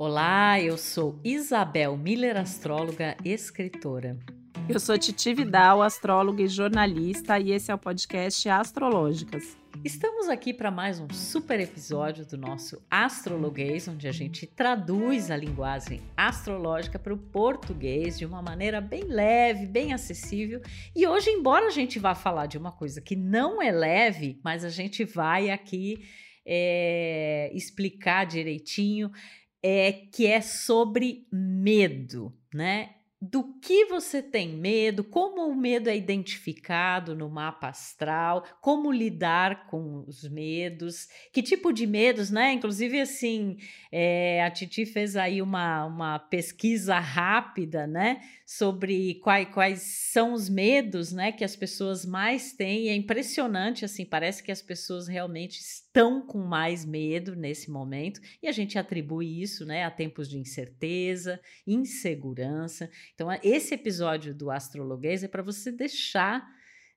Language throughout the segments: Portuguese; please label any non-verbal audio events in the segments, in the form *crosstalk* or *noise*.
Olá, eu sou Isabel Miller, astróloga e escritora. Eu sou Titi Vidal, astróloga e jornalista, e esse é o podcast Astrológicas. Estamos aqui para mais um super episódio do nosso Astrologuês, onde a gente traduz a linguagem astrológica para o português de uma maneira bem leve, bem acessível. E hoje, embora a gente vá falar de uma coisa que não é leve, mas a gente vai aqui é, explicar direitinho é, que é sobre medo, né? do que você tem medo, como o medo é identificado no mapa astral, como lidar com os medos, que tipo de medos, né? Inclusive, assim, é, a Titi fez aí uma, uma pesquisa rápida, né? Sobre quais, quais são os medos, né? Que as pessoas mais têm. E é impressionante, assim, parece que as pessoas realmente estão com mais medo nesse momento. E a gente atribui isso, né? A tempos de incerteza, insegurança. Então, esse episódio do Astrologuês é para você deixar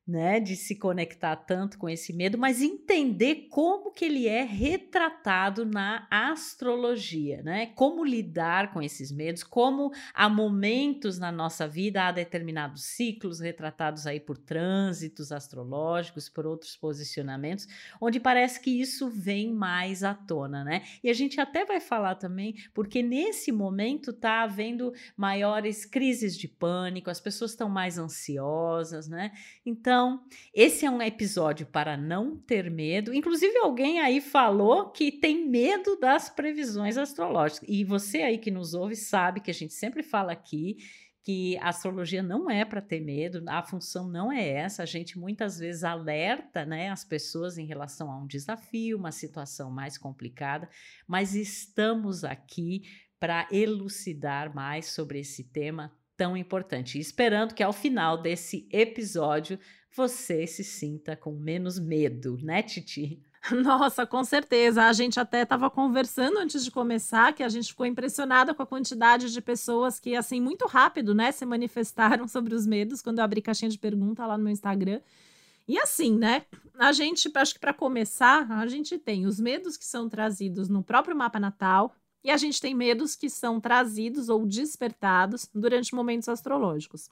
né, de se conectar tanto com esse medo, mas entender como que ele é retratado na astrologia, né? Como lidar com esses medos, como há momentos na nossa vida, há determinados ciclos retratados aí por trânsitos astrológicos, por outros posicionamentos, onde parece que isso vem mais à tona, né? E a gente até vai falar também, porque nesse momento tá havendo maiores crises de pânico, as pessoas estão mais ansiosas, né? Então então, esse é um episódio para não ter medo. Inclusive, alguém aí falou que tem medo das previsões astrológicas. E você aí que nos ouve sabe que a gente sempre fala aqui que a astrologia não é para ter medo, a função não é essa. A gente muitas vezes alerta né, as pessoas em relação a um desafio, uma situação mais complicada, mas estamos aqui para elucidar mais sobre esse tema tão importante. Esperando que ao final desse episódio você se sinta com menos medo, né, Titi? Nossa, com certeza. A gente até estava conversando antes de começar que a gente ficou impressionada com a quantidade de pessoas que, assim, muito rápido, né, se manifestaram *laughs* sobre os medos quando eu abri caixinha de pergunta lá no meu Instagram. E assim, né? A gente, acho que para começar, a gente tem os medos que são trazidos no próprio mapa natal e a gente tem medos que são trazidos ou despertados durante momentos astrológicos.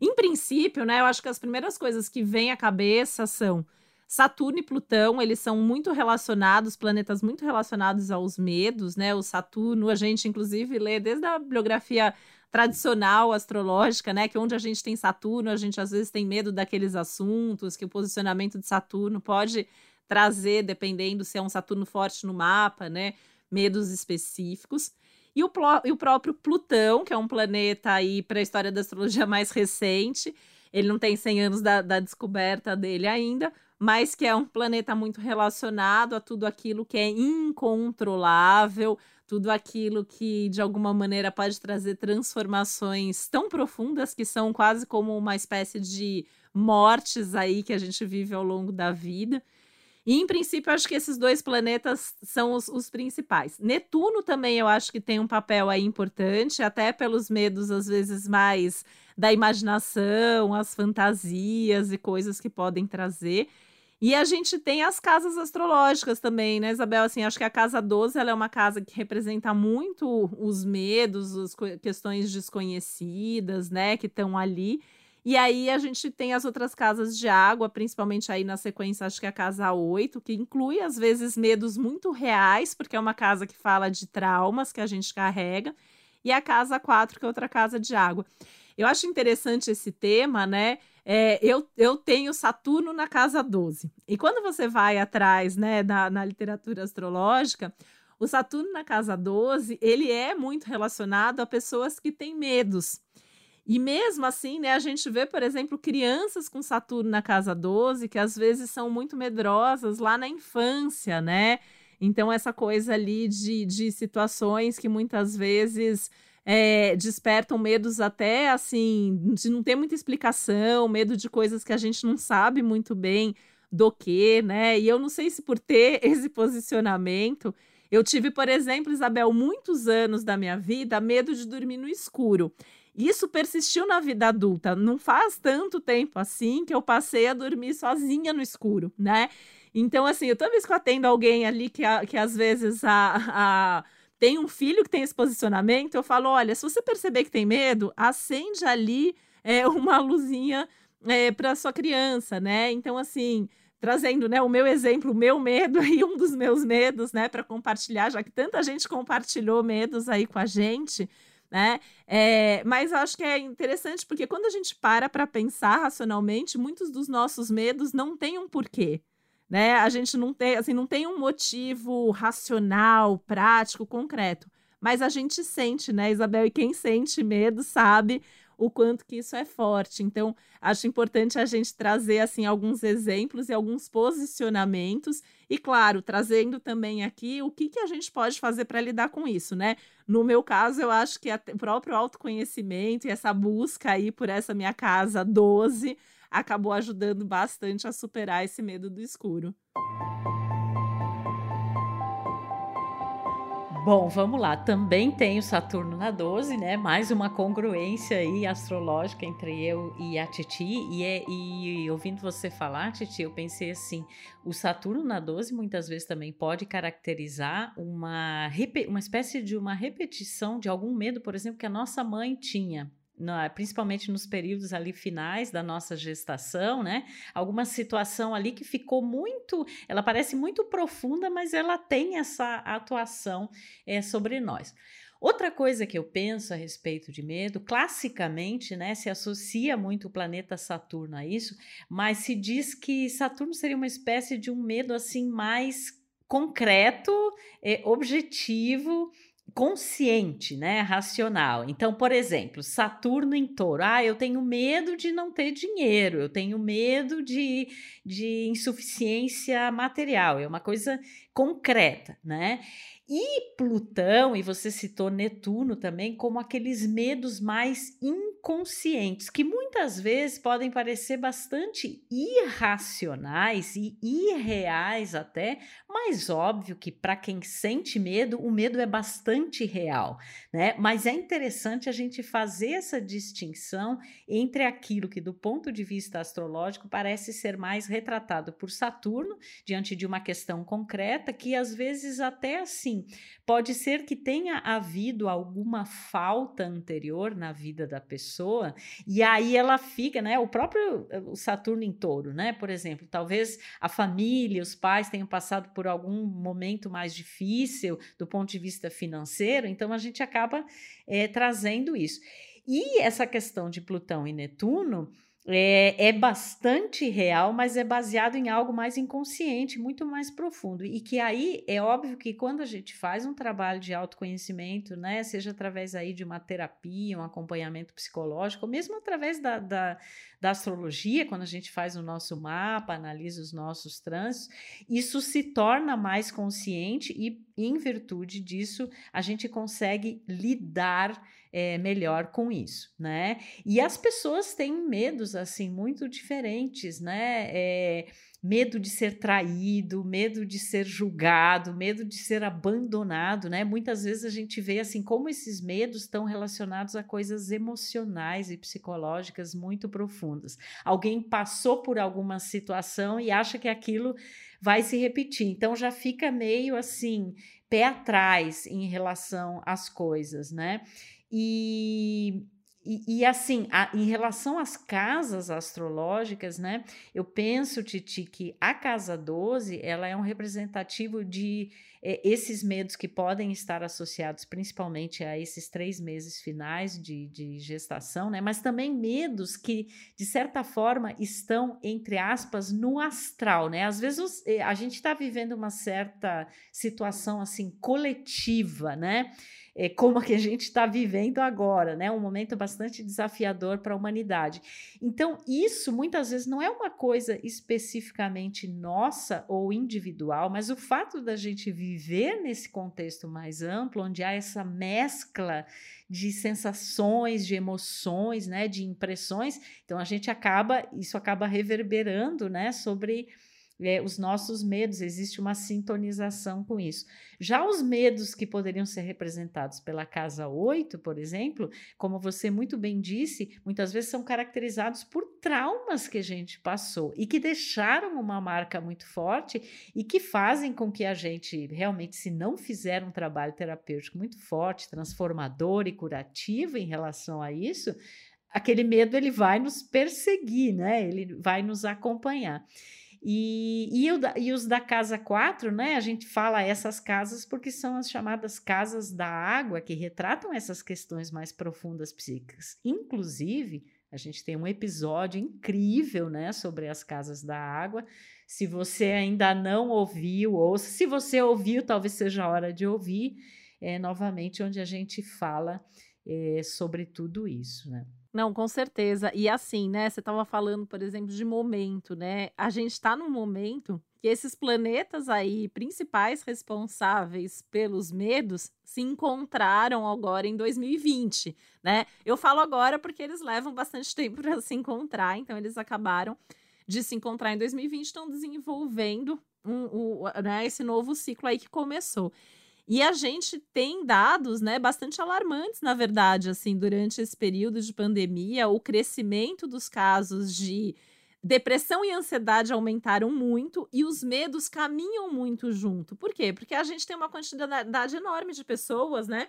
Em princípio, né, eu acho que as primeiras coisas que vêm à cabeça são Saturno e Plutão, eles são muito relacionados, planetas muito relacionados aos medos, né? O Saturno, a gente inclusive lê desde a bibliografia tradicional astrológica, né, que onde a gente tem Saturno, a gente às vezes tem medo daqueles assuntos, que o posicionamento de Saturno pode trazer, dependendo se é um Saturno forte no mapa, né, medos específicos. E o, e o próprio Plutão, que é um planeta aí para a história da astrologia mais recente, ele não tem 100 anos da, da descoberta dele ainda, mas que é um planeta muito relacionado a tudo aquilo que é incontrolável, tudo aquilo que de alguma maneira pode trazer transformações tão profundas que são quase como uma espécie de mortes aí que a gente vive ao longo da vida. E, em princípio, acho que esses dois planetas são os, os, principais. Netuno também eu acho que tem um papel aí importante, até pelos medos, às vezes, mais da imaginação, as fantasias e coisas que podem trazer. E a gente tem as casas astrológicas também, né, Isabel? Assim, acho que a casa 12 ela é uma casa que representa muito os medos, as questões desconhecidas, né, que estão ali. E aí a gente tem as outras casas de água, principalmente aí na sequência, acho que é a casa 8, que inclui às vezes medos muito reais, porque é uma casa que fala de traumas que a gente carrega, e a casa 4, que é outra casa de água. Eu acho interessante esse tema, né? É, eu, eu tenho Saturno na casa 12. E quando você vai atrás, né, na, na literatura astrológica, o Saturno na casa 12, ele é muito relacionado a pessoas que têm medos. E mesmo assim, né, a gente vê, por exemplo, crianças com Saturno na casa 12, que às vezes são muito medrosas lá na infância, né? Então, essa coisa ali de, de situações que muitas vezes é, despertam medos até assim, de não ter muita explicação, medo de coisas que a gente não sabe muito bem do que, né? E eu não sei se por ter *laughs* esse posicionamento. Eu tive, por exemplo, Isabel, muitos anos da minha vida medo de dormir no escuro. Isso persistiu na vida adulta. Não faz tanto tempo assim que eu passei a dormir sozinha no escuro, né? Então, assim, eu toda vez que eu atendo alguém ali que, que às vezes a, a tem um filho que tem esse posicionamento, eu falo: olha, se você perceber que tem medo, acende ali é, *laughs* uma luzinha é, para sua criança, né? Então, assim, trazendo né, o meu exemplo, o meu medo *laughs* e um dos meus medos, né, para compartilhar, já que tanta gente compartilhou medos aí com a gente. Né? É, mas acho que é interessante porque quando a gente para para pensar racionalmente, muitos dos nossos medos não têm um porquê né? A gente não tem, assim, não tem um motivo racional, prático, concreto, mas a gente sente, né, Isabel? E quem sente medo sabe o quanto que isso é forte. Então, acho importante a gente trazer assim alguns exemplos e alguns posicionamentos e claro, trazendo também aqui o que, que a gente pode fazer para lidar com isso, né? No meu caso, eu acho que o próprio autoconhecimento e essa busca aí por essa minha casa 12 acabou ajudando bastante a superar esse medo do escuro. Bom, vamos lá. Também tem o Saturno na 12, né? Mais uma congruência aí astrológica entre eu e a Titi. E, é, e ouvindo você falar, Titi, eu pensei assim: o Saturno na 12 muitas vezes também pode caracterizar uma, uma espécie de uma repetição de algum medo, por exemplo, que a nossa mãe tinha principalmente nos períodos ali finais da nossa gestação, né? Alguma situação ali que ficou muito, ela parece muito profunda, mas ela tem essa atuação é, sobre nós. Outra coisa que eu penso a respeito de medo, classicamente, né, se associa muito o planeta Saturno a isso, mas se diz que Saturno seria uma espécie de um medo assim mais concreto, é, objetivo consciente, né, racional. Então, por exemplo, Saturno em Touro. Ah, eu tenho medo de não ter dinheiro, eu tenho medo de, de insuficiência material. É uma coisa concreta, né? E Plutão, e você citou Netuno também, como aqueles medos mais inconscientes, que muitas vezes podem parecer bastante irracionais e irreais até, mas óbvio que para quem sente medo, o medo é bastante real, né? Mas é interessante a gente fazer essa distinção entre aquilo que, do ponto de vista astrológico, parece ser mais retratado por Saturno, diante de uma questão concreta, que às vezes até assim assim, pode ser que tenha havido alguma falta anterior na vida da pessoa e aí ela fica, né? O próprio o Saturno em Touro, né? Por exemplo, talvez a família, os pais tenham passado por algum momento mais difícil do ponto de vista financeiro, então a gente acaba é, trazendo isso. E essa questão de Plutão e Netuno é, é, bastante real, mas é baseado em algo mais inconsciente, muito mais profundo. E que aí é óbvio que quando a gente faz um trabalho de autoconhecimento, né, seja através aí de uma terapia, um acompanhamento psicológico, ou mesmo através da, da, da astrologia, quando a gente faz o nosso mapa, analisa os nossos trânsitos, isso se torna mais consciente e, em virtude disso, a gente consegue lidar é, melhor com isso, né? E as pessoas têm medos assim muito diferentes, né? É, medo de ser traído, medo de ser julgado, medo de ser abandonado, né? Muitas vezes a gente vê assim como esses medos estão relacionados a coisas emocionais e psicológicas muito profundas. Alguém passou por alguma situação e acha que aquilo vai se repetir, então já fica meio assim pé atrás em relação às coisas, né? E, e, e, assim, a, em relação às casas astrológicas, né? Eu penso, Titi, que a casa 12 ela é um representativo de é, esses medos que podem estar associados principalmente a esses três meses finais de, de gestação, né? Mas também medos que, de certa forma, estão, entre aspas, no astral, né? Às vezes eh, a gente está vivendo uma certa situação assim coletiva, né? É, como a que a gente está vivendo agora, né? Um momento bastante desafiador para a humanidade. Então, isso muitas vezes não é uma coisa especificamente nossa ou individual, mas o fato da gente viver nesse contexto mais amplo, onde há essa mescla de sensações, de emoções, né, de impressões, então a gente acaba, isso acaba reverberando, né, sobre é, os nossos medos, existe uma sintonização com isso. Já os medos que poderiam ser representados pela casa 8, por exemplo, como você muito bem disse, muitas vezes são caracterizados por traumas que a gente passou e que deixaram uma marca muito forte e que fazem com que a gente realmente, se não fizer um trabalho terapêutico muito forte, transformador e curativo em relação a isso, aquele medo ele vai nos perseguir, né? Ele vai nos acompanhar. E, e, o, e, os da casa 4, né? A gente fala essas casas porque são as chamadas casas da água, que retratam essas questões mais profundas psíquicas. Inclusive, a gente tem um episódio incrível, né, sobre as casas da água. Se você ainda não ouviu, ou se você ouviu, talvez seja a hora de ouvir é, novamente, onde a gente fala é, sobre tudo isso, né? Não, com certeza. E assim, né? Você estava falando, por exemplo, de momento, né? A gente está num momento que esses planetas aí, principais responsáveis pelos medos, se encontraram agora em 2020, né? Eu falo agora porque eles levam bastante *laughs* tempo para se encontrar, então eles acabaram de se encontrar em 2020, estão desenvolvendo um, um, né, esse novo ciclo aí que começou. E a gente tem dados, né, bastante alarmantes, na verdade, assim, durante esse período de pandemia, o crescimento dos casos de depressão e ansiedade aumentaram muito e os medos caminham muito junto. Por quê? Porque a gente tem uma quantidade enorme de pessoas, né,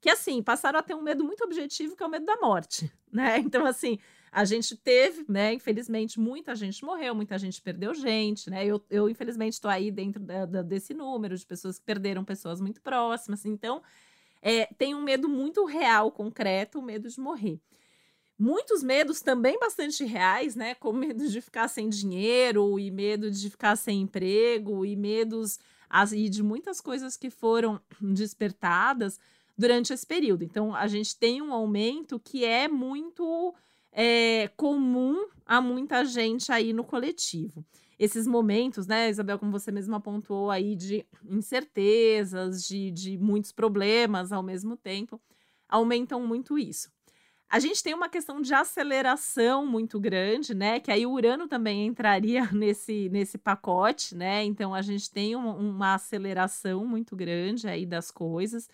que assim, passaram a ter um medo muito objetivo, que é o medo da morte, *laughs* né? Então, assim, a gente teve, né? Infelizmente, muita gente morreu, muita gente perdeu gente, né? Eu, eu infelizmente, estou aí dentro da, da, desse número de pessoas que perderam pessoas muito próximas. Então, é, tem um medo muito real, concreto, o medo de morrer. Muitos medos também bastante reais, né? Como medo de ficar sem dinheiro, e medo de ficar sem emprego, e medos as, e de muitas coisas que foram *clears throat* despertadas durante esse período. Então, a gente tem um aumento que é muito é, comum a muita gente aí no coletivo. Esses momentos, né, Isabel, como você mesma apontou aí, de incertezas, de, de muitos problemas ao mesmo tempo, aumentam muito isso. A gente tem uma questão de aceleração muito grande, né? Que aí o Urano também entraria *laughs* nesse, nesse pacote, né? Então a gente tem um, uma aceleração muito grande aí das coisas.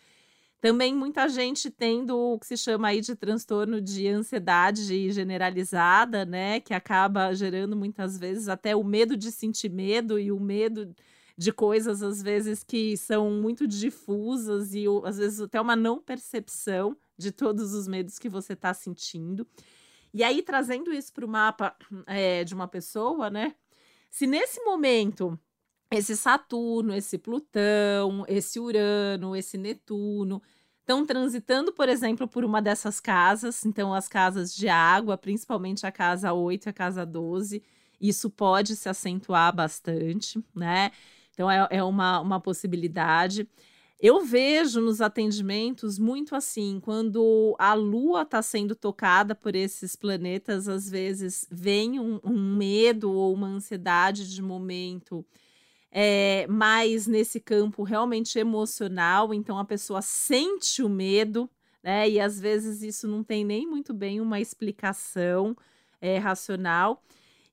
Também muita gente tendo o que se chama aí de transtorno de ansiedade generalizada, né? Que acaba gerando muitas vezes até o medo de sentir medo e o medo de coisas, às vezes, que são muito difusas e às vezes até uma não percepção de todos os medos que você está sentindo. E aí, trazendo isso para o mapa é, *clears throat* de uma pessoa, né? Se nesse momento esse Saturno, esse Plutão, esse Urano, esse Netuno estão transitando, por exemplo, por uma dessas casas, então as casas de água, principalmente a casa 8 e a casa 12, isso pode se acentuar bastante, né? Então é, é uma, uma possibilidade. Eu vejo nos atendimentos muito assim, quando a Lua está sendo tocada por esses planetas, às vezes vem um, um medo ou uma ansiedade de momento é, mais nesse campo realmente emocional, então a pessoa sente o medo, né? E às vezes isso não tem nem muito bem uma explicação é, racional.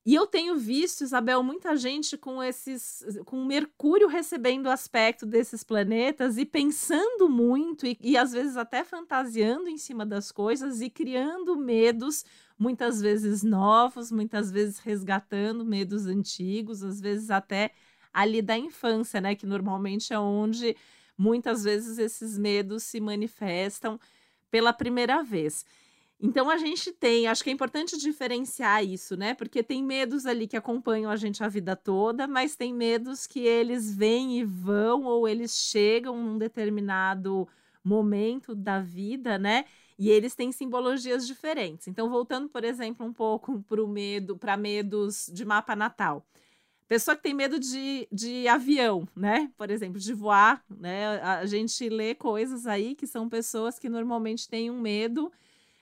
E eu tenho visto, Isabel, muita gente com esses, com Mercúrio recebendo o aspecto desses planetas e pensando muito e, e às vezes até fantasiando em cima das coisas e criando medos, muitas vezes novos, muitas vezes resgatando medos antigos, às vezes até ali da infância, né? Que normalmente é onde muitas vezes esses medos se manifestam pela primeira vez. Então a gente tem, acho que é importante diferenciar isso, né? Porque tem medos ali que acompanham a gente a vida toda, mas tem medos que eles vêm e vão ou eles chegam num determinado momento da vida, né? E eles têm simbologias diferentes. Então, voltando, por exemplo, um pouco para o medo, para medos de mapa natal. Pessoa que tem medo de, de avião, né? Por exemplo, de voar, né? A gente lê coisas aí que são pessoas que normalmente têm um medo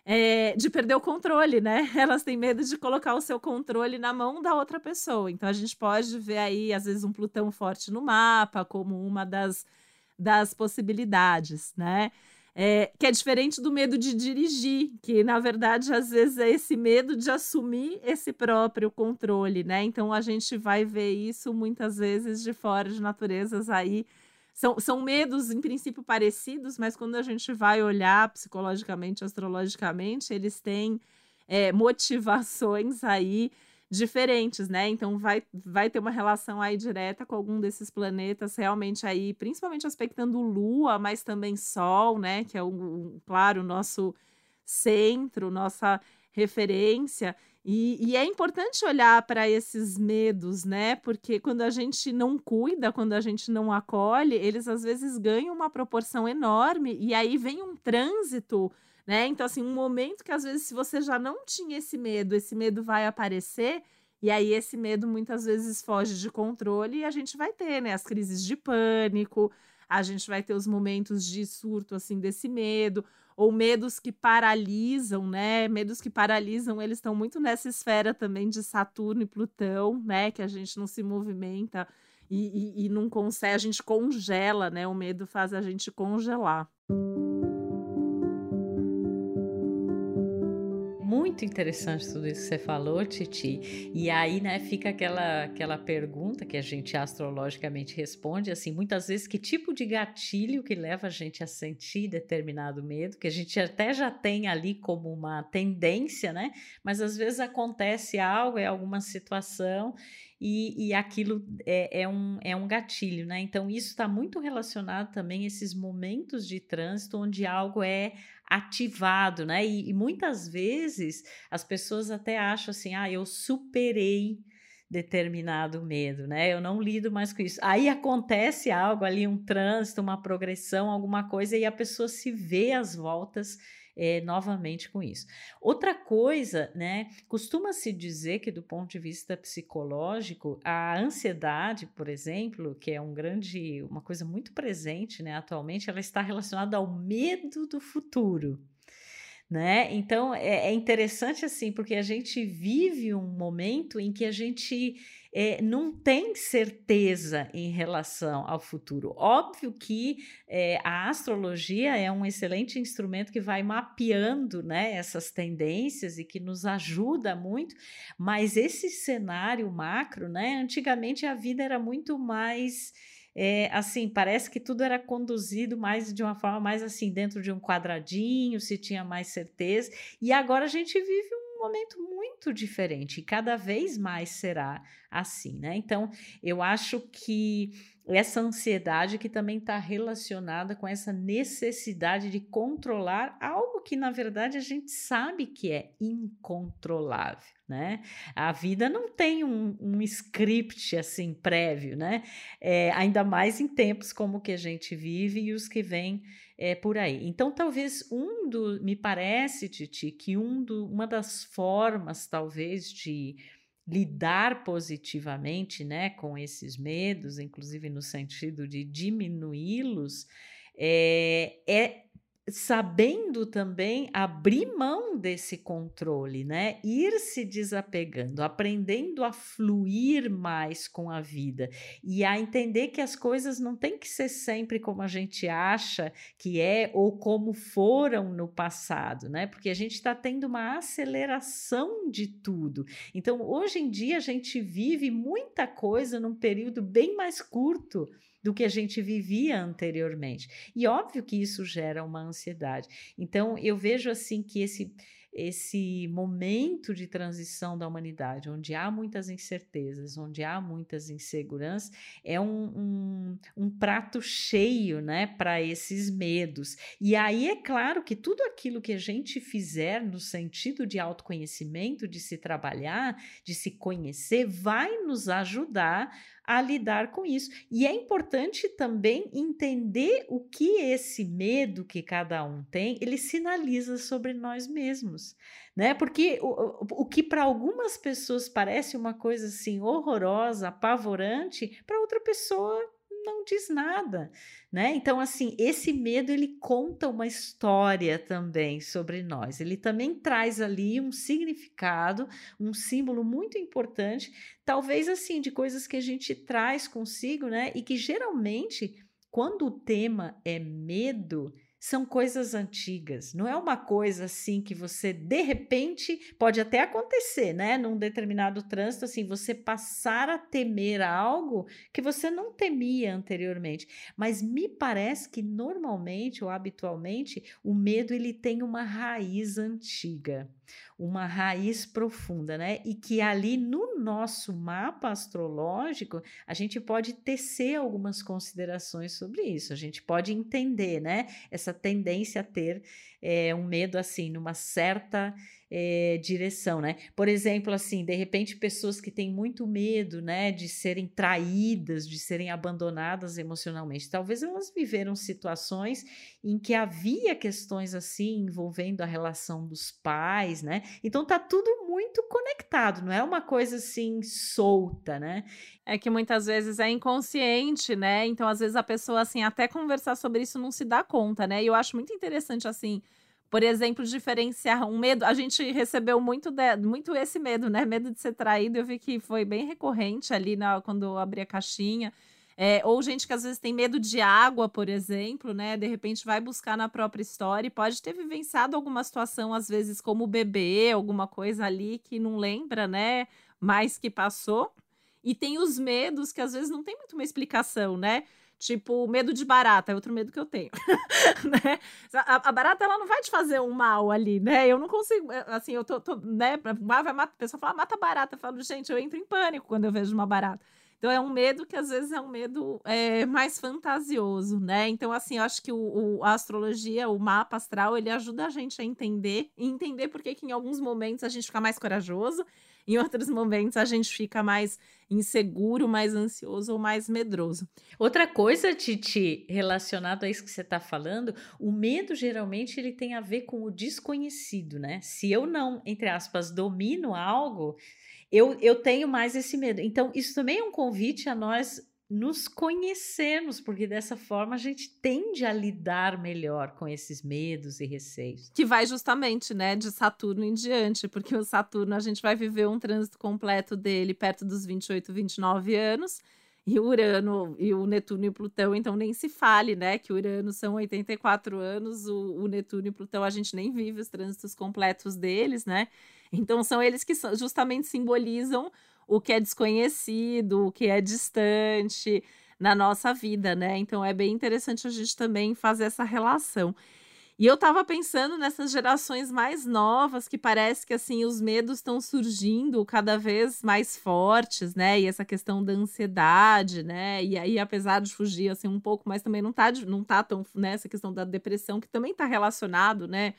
é, de perder o controle, né? *laughs* Elas têm medo de colocar o seu controle na mão da outra pessoa. Então a gente pode ver aí, às vezes, um Plutão forte no mapa como uma das, das possibilidades, né? É, que é diferente do medo de dirigir, que na verdade às vezes é esse medo de assumir esse próprio controle, né? Então a gente vai ver isso muitas vezes de fora de naturezas aí. São, são medos, em princípio, parecidos, mas quando a gente vai olhar psicologicamente, astrologicamente, eles têm é, motivações aí diferentes, né? Então vai, vai ter uma relação aí direta com algum desses planetas realmente aí, principalmente aspectando Lua, mas também Sol, né? Que é o, claro, o nosso centro, nossa referência. E, e é importante olhar para esses medos, né? Porque quando a gente não cuida, quando a gente não acolhe, eles às vezes ganham uma proporção enorme e aí vem um trânsito né? Então, assim, um momento que às vezes, se você já não tinha esse medo, esse medo vai aparecer, e aí esse medo muitas vezes foge de controle e a gente vai ter, né, as crises de pânico, a gente vai ter os momentos de surto, assim, desse medo, ou medos que paralisam, né? Medos que paralisam, eles estão muito nessa esfera também de Saturno e Plutão, né? Que a gente não se movimenta e, e, e não consegue, a gente congela, né? O medo faz a gente congelar. Muito interessante tudo isso que você falou, Titi. E aí, né, fica aquela, aquela pergunta que a gente astrologicamente responde, assim, muitas vezes, que tipo de gatilho que leva a gente a sentir determinado medo, que a gente até já tem ali como uma tendência, né? Mas às vezes acontece algo, é alguma situação e, e aquilo é, é, um, é um gatilho, né? Então, isso está muito relacionado também a esses momentos de trânsito onde algo é ativado, né? E, e muitas vezes as pessoas até acham assim: ah, eu superei determinado medo, né? Eu não lido mais com isso. Aí acontece algo ali, um trânsito, uma progressão, alguma coisa, e a pessoa se vê às voltas é, novamente com isso. Outra coisa, né? Costuma-se dizer que, do ponto de vista psicológico, a ansiedade, por exemplo, que é um grande, uma coisa muito presente, né? Atualmente, ela está relacionada ao medo do futuro. Né? Então é, é interessante assim, porque a gente vive um momento em que a gente é, não tem certeza em relação ao futuro. Óbvio que é, a astrologia é um excelente instrumento que vai mapeando né, essas tendências e que nos ajuda muito, mas esse cenário macro, né, antigamente a vida era muito mais. É, assim, parece que tudo era conduzido mais de uma forma mais assim, dentro de um quadradinho, se tinha mais certeza, e agora a gente vive momento muito diferente e cada vez mais será assim, né? Então, eu acho que essa ansiedade que também está relacionada com essa necessidade de controlar algo que na verdade a gente sabe que é incontrolável, né? A vida não tem um, um script assim prévio, né? É, ainda mais em tempos como que a gente vive e os que vêm é, por aí. Então, talvez um do, me parece, Titi, que um do, uma das formas, talvez, de lidar positivamente, né, com esses medos, inclusive no sentido de diminuí-los, é, é sabendo também abrir mão desse controle, né? Ir se desapegando, aprendendo a fluir mais com a vida e a entender que as coisas não têm que ser sempre como a gente acha que é ou como foram no passado, né? Porque a gente está tendo uma aceleração de tudo. Então, hoje em dia, a gente vive muita coisa num período bem mais curto do que a gente vivia anteriormente. E óbvio que isso gera uma ansiedade. Então, eu vejo assim que esse esse momento de transição da humanidade, onde há muitas incertezas, onde há muitas inseguranças, é um, um, um prato cheio né, para esses medos. E aí é claro que tudo aquilo que a gente fizer no sentido de autoconhecimento, de se trabalhar, de se conhecer, vai nos ajudar a lidar com isso. E é importante também entender o que esse medo que cada um tem, ele sinaliza sobre nós mesmos, né? Porque o, o que para algumas pessoas parece uma coisa assim horrorosa, apavorante, para outra pessoa não diz nada, né? Então, assim, esse medo ele conta uma história também sobre nós. Ele também traz ali um significado, um símbolo muito importante, talvez assim, de coisas que a gente traz consigo, né? E que geralmente, quando o tema é medo, são coisas antigas. Não é uma coisa assim que você de repente pode até acontecer, né? Num determinado trânsito, assim, você passar a temer algo que você não temia anteriormente. Mas me parece que normalmente ou habitualmente o medo ele tem uma raiz antiga uma raiz profunda, né? E que ali no nosso mapa astrológico a gente pode tecer algumas considerações sobre isso. A gente pode entender, né? Essa tendência a ter é, um medo assim, numa certa é, direção, né? Por exemplo, assim, de repente pessoas que têm muito medo, né, de serem traídas, de serem abandonadas emocionalmente, talvez elas viveram situações em que havia questões assim envolvendo a relação dos pais, né? Então tá tudo muito conectado, não é uma coisa assim solta, né? É que muitas vezes é inconsciente, né? Então às vezes a pessoa assim até conversar sobre isso não se dá conta, né? E eu acho muito interessante assim por exemplo, diferenciar um medo. A gente recebeu muito, de, muito esse medo, né? Medo de ser traído. Eu vi que foi bem recorrente ali na, quando eu abri a caixinha. É, ou gente que às vezes tem medo de água, por exemplo, né? De repente vai buscar na própria história e pode ter vivenciado alguma situação, às vezes, como bebê, alguma coisa ali que não lembra, né? Mais que passou. E tem os medos que às vezes não tem muito uma explicação, né? Tipo, medo de barata é outro medo que eu tenho, *laughs* né? A, a, barata, ela não vai te fazer um mal ali, né? Eu não consigo, é, assim, eu tô, tô né? Vai matar, a pessoa fala, mata barata. Eu falo, gente, eu entro em pânico quando eu vejo uma barata. Então, é um medo que às vezes é um medo é, mais fantasioso, né? Então, assim, eu acho que o, o, a astrologia, o mapa astral, ele ajuda a gente a entender e entender por que em alguns momentos a gente fica mais corajoso em outros momentos a gente fica mais inseguro, mais ansioso ou mais medroso. Outra coisa, Titi, relacionado a isso que você está falando, o medo geralmente ele tem a ver com o desconhecido, né? Se eu não, entre aspas, domino algo, eu, eu tenho mais esse medo. Então, isso também é um convite a nós nos conhecemos, porque dessa forma a gente tende a lidar melhor com esses medos e receios. Que vai justamente, né, de Saturno em diante, porque o Saturno a gente vai viver um trânsito completo dele perto dos 28, 29 anos. E Urano e o Netuno e o Plutão, então nem se fale, né? Que Urano são 84 anos, o, o Netuno e o Plutão a gente nem vive os trânsitos completos deles, né? Então são eles que justamente simbolizam o que é desconhecido, o que é distante na nossa vida, né? Então é bem interessante a gente também fazer essa relação. E eu tava pensando nessas gerações mais novas que parece que assim os medos estão surgindo cada vez mais fortes, né? E essa questão da ansiedade, né? E aí apesar de fugir assim um pouco, mas também não tá não tá tão nessa né? questão da depressão que também tá relacionado, né?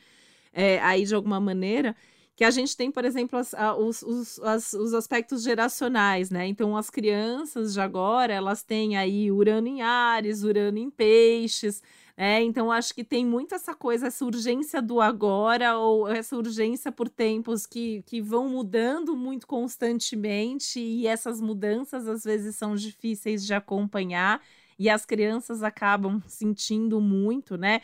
É, aí de alguma maneira que a gente tem, por exemplo, as, a, os, os, as, os aspectos geracionais, né? Então, as crianças de agora, elas têm aí Urano em Ares, Urano em Peixes, né? Então, acho que tem muito essa coisa, essa urgência do agora, ou essa urgência por tempos que, que vão mudando muito constantemente, e essas mudanças, às vezes, são difíceis de acompanhar, e as crianças acabam sentindo muito, né?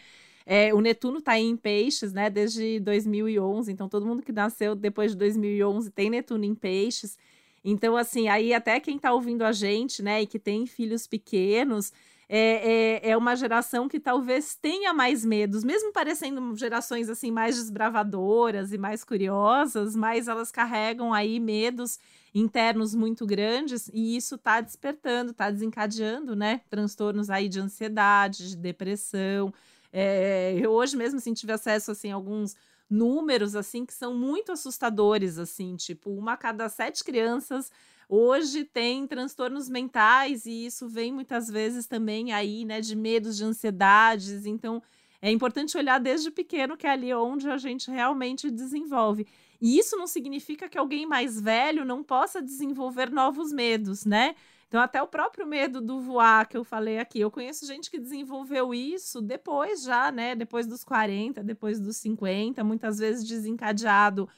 É, o Netuno está em peixes, né, desde 2011, então todo mundo que nasceu depois de 2011 tem Netuno em peixes. Então, assim, aí até quem está ouvindo a gente, né, e que tem filhos pequenos, é, é, é, uma geração que talvez tenha mais medos, mesmo parecendo gerações assim mais desbravadoras e mais curiosas, mas elas carregam aí medos internos muito grandes e isso está despertando, está desencadeando, né, transtornos aí de ansiedade, de depressão, é, eu hoje mesmo assim, tive acesso assim, a alguns números assim que são muito assustadores, assim, tipo, uma a cada sete crianças hoje tem transtornos mentais e isso vem muitas vezes também aí, né, de medos, de ansiedades. Então, é importante olhar desde pequeno que é ali onde a gente realmente desenvolve. E isso não significa que alguém mais velho não possa desenvolver novos medos, né? Então, até o próprio medo do voar que eu falei aqui, eu conheço gente que desenvolveu isso depois já, né? Depois dos 40, depois dos 50, muitas vezes desencadeado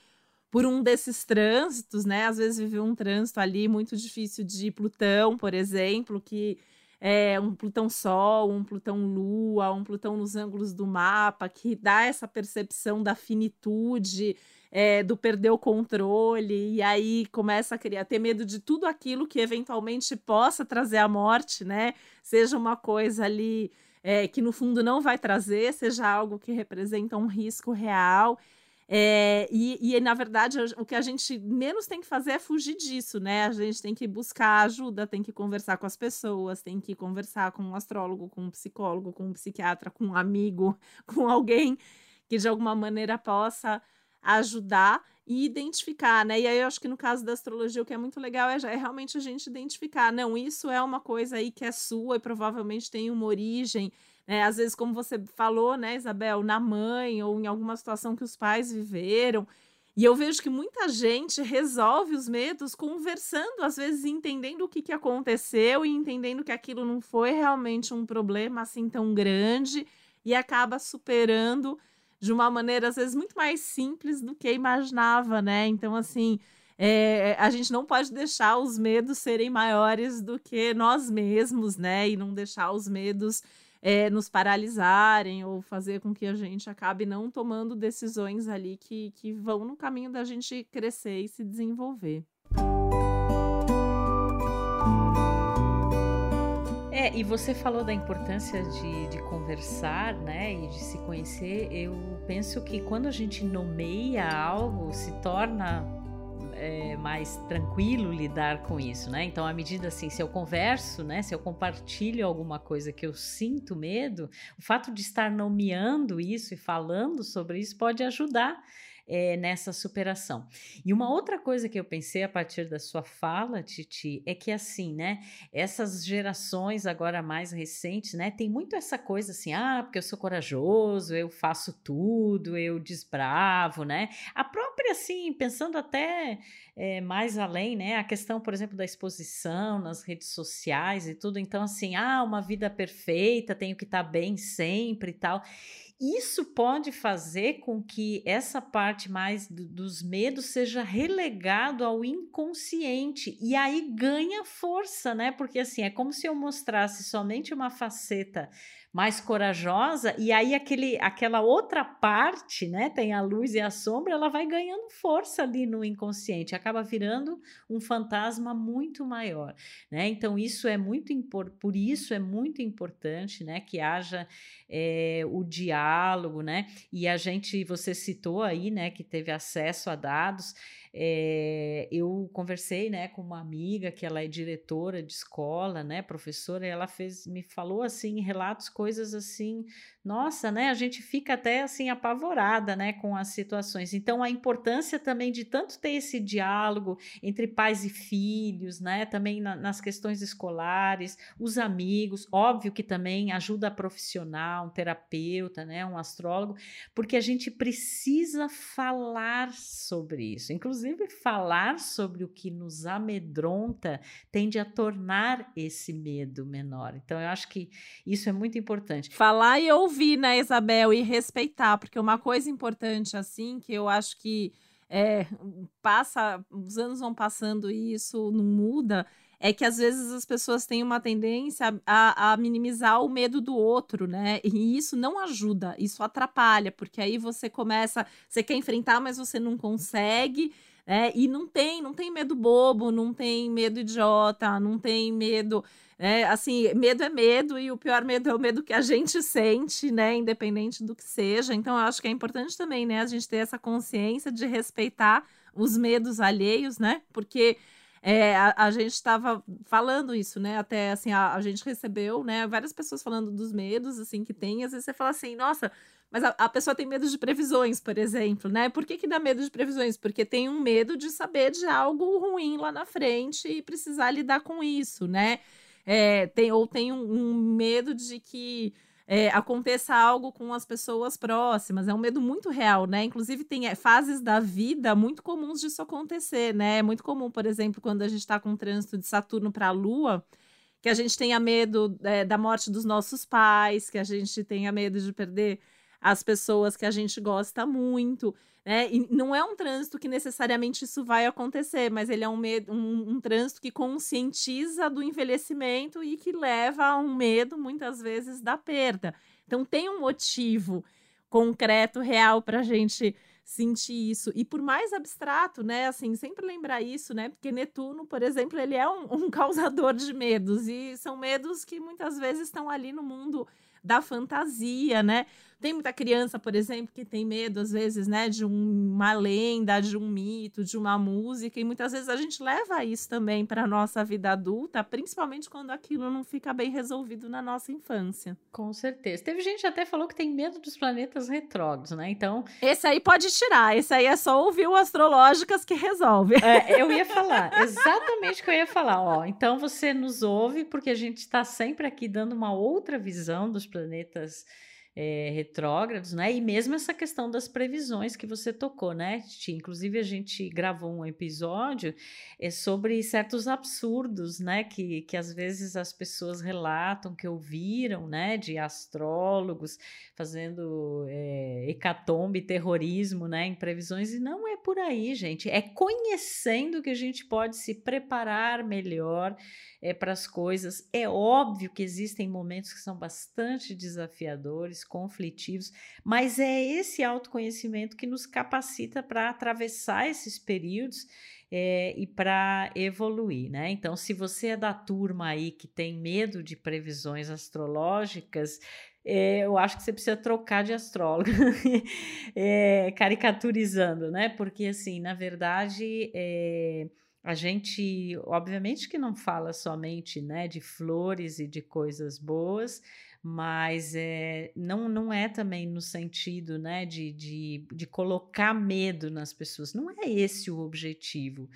por um desses trânsitos, né? Às vezes viveu um trânsito ali muito difícil de Plutão, por exemplo, que é um Plutão Sol, um Plutão Lua, um Plutão nos ângulos do mapa, que dá essa percepção da finitude é, do perder o controle, e aí começa a criar, ter medo de tudo aquilo que eventualmente possa trazer a morte, né? Seja uma coisa ali é, que no fundo não vai trazer, seja algo que representa um risco real. É, e, e, na verdade, o que a gente menos tem que fazer é fugir disso, né? A gente tem que buscar ajuda, tem que conversar com as pessoas, tem que conversar com um astrólogo, com um psicólogo, com um psiquiatra, com um amigo, *laughs* com alguém que de alguma maneira possa ajudar e identificar, né? E aí eu acho que no caso da astrologia o que é muito legal é, é, realmente a gente identificar, não, isso é uma coisa aí que é sua e provavelmente tem uma origem, né? Às vezes, como você falou, né, Isabel, na mãe ou em alguma situação que os pais viveram. E eu vejo que muita gente resolve os medos conversando, às vezes entendendo o que, que aconteceu e entendendo que aquilo não foi realmente um problema assim tão grande e acaba superando de uma maneira, às vezes, muito mais simples do que imaginava, né? Então, assim, é, a gente não pode deixar os medos serem maiores do que nós mesmos, né? E não deixar os medos é, nos paralisarem ou fazer com que a gente acabe não tomando decisões ali que, que vão no caminho da gente crescer e se desenvolver. É, e você falou da importância de, de conversar, né, e de se conhecer. Eu penso que quando a gente nomeia algo, se torna é, mais tranquilo lidar com isso, né? Então, à medida assim, se eu converso, né, se eu compartilho alguma coisa que eu sinto medo, o fato de estar nomeando isso e falando sobre isso pode ajudar é, nessa superação. E uma outra coisa que eu pensei a partir da sua fala, Titi, é que assim, né? Essas gerações agora mais recentes, né? Tem muito essa coisa assim, ah, porque eu sou corajoso, eu faço tudo, eu desbravo, né? A própria, assim, pensando até é, mais além, né? A questão, por exemplo, da exposição nas redes sociais e tudo. Então, assim, ah, uma vida perfeita, tenho que estar bem sempre e tal. Isso pode fazer com que essa parte mais do, dos medos seja relegado ao inconsciente e aí ganha força, né? Porque assim, é como se eu mostrasse somente uma faceta mais corajosa, e aí aquele, aquela outra parte, né, tem a luz e a sombra, ela vai ganhando força ali no inconsciente, acaba virando um fantasma muito maior, né? Então isso é muito por isso é muito importante, né, que haja é, o diálogo, né? E a gente, você citou aí, né, que teve acesso a dados. É, eu conversei, né, com uma amiga que ela é diretora de escola, né, professora, e ela fez, me falou assim, relatos, coisas assim nossa, né, a gente fica até assim apavorada, né, com as situações. Então a importância também de tanto ter esse diálogo entre pais e filhos, né, também na, nas questões escolares, os amigos, óbvio que também ajuda profissional, um terapeuta, né, um astrólogo, porque a gente precisa falar sobre isso. Inclusive falar sobre o que nos amedronta tende a tornar esse medo menor. Então eu acho que isso é muito importante. Falar e ouvir ouvir, né, Isabel, e respeitar, porque uma coisa importante, assim, que eu acho que é, passa, os anos vão passando e isso não muda, é que às vezes as pessoas têm uma tendência a, a, minimizar o medo do outro, né? E isso não ajuda, isso atrapalha, porque aí você começa, você quer enfrentar, mas você não consegue. É, e não tem, não tem medo bobo, não tem medo idiota, não tem medo é, assim, medo é medo e o pior medo é o medo que a gente sente, né? Independente do que seja. Então, eu acho que é importante também, né? A gente ter essa consciência de respeitar os medos alheios, né? Porque é, a, a, gente estava falando isso, né? Até assim, a, a, gente recebeu, né? Várias pessoas falando dos medos, assim, que tem. Às vezes você fala assim, nossa, mas a, a, pessoa tem medo de previsões, por exemplo, né? Por que, que dá medo de previsões? Porque tem um medo de saber de algo ruim lá na frente e precisar lidar com isso, né? é, tem, ou tem um, um medo de que é, aconteça algo com as pessoas próximas. É um medo muito real, né? Inclusive, tem é, fases da vida muito comuns disso acontecer, né? É muito comum, por exemplo, quando a gente está com o trânsito de Saturno para a Lua, que a gente tenha medo é, da morte dos nossos pais, que a gente tenha medo de perder as pessoas que a gente gosta muito. Né? E não é um trânsito que necessariamente isso vai acontecer, mas ele é um, medo, um, um trânsito que conscientiza do envelhecimento e que leva a um medo, muitas vezes, da perda. Então, tem um motivo concreto, real, para a gente sentir isso. E por mais abstrato, né? Assim, sempre lembrar isso, né? Porque Netuno, por exemplo, ele é um, *laughs* um causador de medos. E são medos que muitas vezes estão ali no mundo da fantasia, né? Tem muita criança, por exemplo, que tem medo, às vezes, né, de uma lenda, de um mito, de uma música, e muitas vezes a gente leva isso também para a nossa vida adulta, principalmente quando aquilo não fica bem resolvido na nossa infância. Com certeza. Teve gente que até falou que tem medo dos planetas retrógrados, né? Então. Esse aí pode tirar, esse aí é só ouvir o Astrológicas que resolve. É, eu ia falar, *laughs* exatamente o que eu ia falar. Ó, então você nos ouve, porque a gente está sempre aqui dando uma outra visão dos planetas é, retrógrados, né? E mesmo essa questão das previsões que você tocou, né? Inclusive, a gente gravou um episódio é, sobre certos absurdos, né? Que, que às vezes as pessoas relatam que ouviram, né? De astrólogos fazendo é, hecatombe, terrorismo, né? Em previsões, e não é por aí, gente. É conhecendo que a gente pode se preparar melhor é, para as coisas. É óbvio que existem momentos que são bastante desafiadores, conflitivos, mas é esse autoconhecimento que nos capacita para atravessar esses períodos é, e para evoluir, né? Então, se você é da turma aí que tem medo de previsões astrológicas, é, eu acho que você precisa trocar de astrólogo, é, *laughs* caricaturizando, né? Porque, assim, na verdade, é, a gente, obviamente, que não fala somente né, de flores e de coisas boas, mas é, não, não é também no sentido né, de, de, de colocar medo nas pessoas. Não é esse o objetivo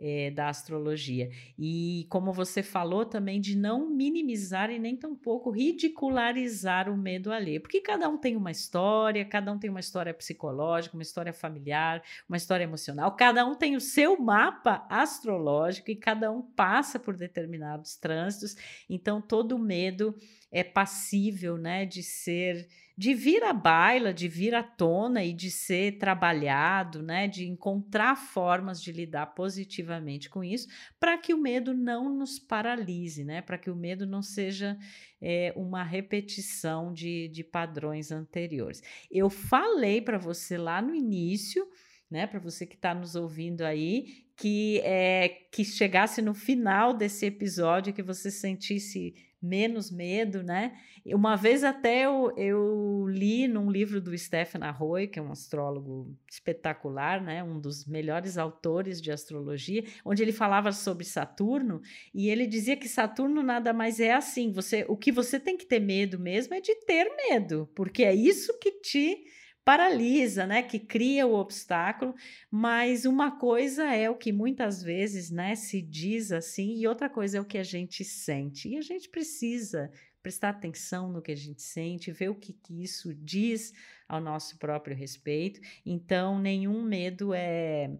é, da astrologia. E como você falou também, de não minimizar e nem tampouco ridicularizar o medo alheio, porque cada um tem uma história, cada um tem uma história psicológica, uma história familiar, uma história emocional, cada um tem o seu mapa astrológico e cada um passa por determinados trânsitos, então todo medo é passível né, de ser de vir à baila, de vir à tona e de ser trabalhado, né, de encontrar formas de lidar positivamente com isso, para que o medo não nos paralise, né, para que o medo não seja é, uma repetição de, de padrões anteriores. Eu falei para você lá no início, né, para você que está nos ouvindo aí, que é que chegasse no final desse episódio que você sentisse menos medo, né? Uma vez até eu, eu li num livro do Stephen Arroyo, que é um astrólogo espetacular, né? Um dos melhores autores de astrologia, onde ele falava sobre Saturno e ele dizia que Saturno nada mais é assim. Você, o que você tem que ter medo mesmo é de ter medo, porque é isso que te paralisa, né, que cria o obstáculo, mas uma coisa é o que muitas vezes, né, se diz assim, e outra coisa é o que a gente sente. E a gente precisa prestar atenção no que a gente sente, ver o que, que isso diz ao nosso próprio respeito. Então, nenhum medo é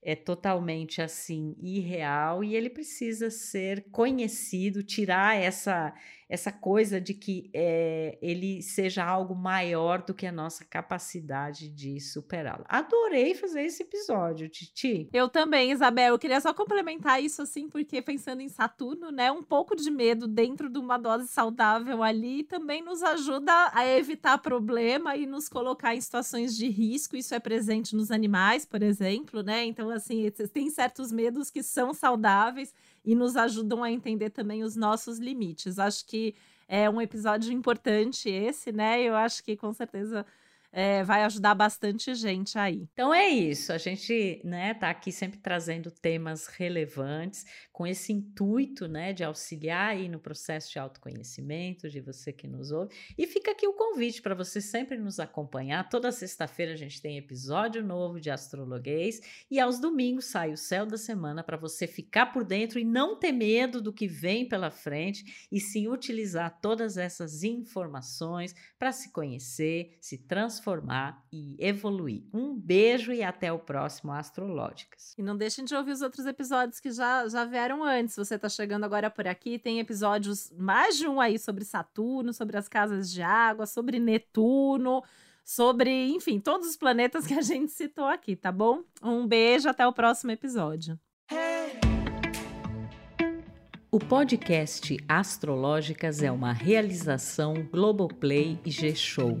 é totalmente assim irreal e ele precisa ser conhecido, tirar essa essa coisa de que é, ele seja algo maior do que a nossa capacidade de superá-lo. Adorei fazer esse episódio, Titi. Eu também, Isabel. Eu queria só complementar isso assim, porque pensando em Saturno, né, um pouco de medo dentro de uma dose saudável ali também nos ajuda a evitar problema e nos colocar em situações de risco. Isso é presente nos animais, por exemplo, né? Então, assim, tem certos medos que são saudáveis e nos ajudam a entender também os nossos limites. Acho que é um episódio importante esse, né? Eu acho que com certeza é, vai ajudar bastante gente aí. Então é isso, a gente né, tá aqui sempre trazendo temas relevantes com esse intuito né, de auxiliar aí no processo de autoconhecimento de você que nos ouve. E fica aqui o convite para você sempre nos acompanhar. Toda sexta-feira a gente tem episódio novo de Astrologuês e aos domingos sai o Céu da Semana para você ficar por dentro e não ter medo do que vem pela frente e sim utilizar todas essas informações para se conhecer, se transformar transformar e evoluir. Um beijo e até o próximo Astrológicas. E não deixem de ouvir os outros episódios que já, já vieram antes. Você está chegando agora por aqui, tem episódios, mais de um aí sobre Saturno, sobre as casas de água, sobre Netuno sobre, enfim, todos os planetas que a gente citou aqui, tá bom? Um beijo, até o próximo episódio. O podcast Astrológicas é uma realização Globoplay e G-Show.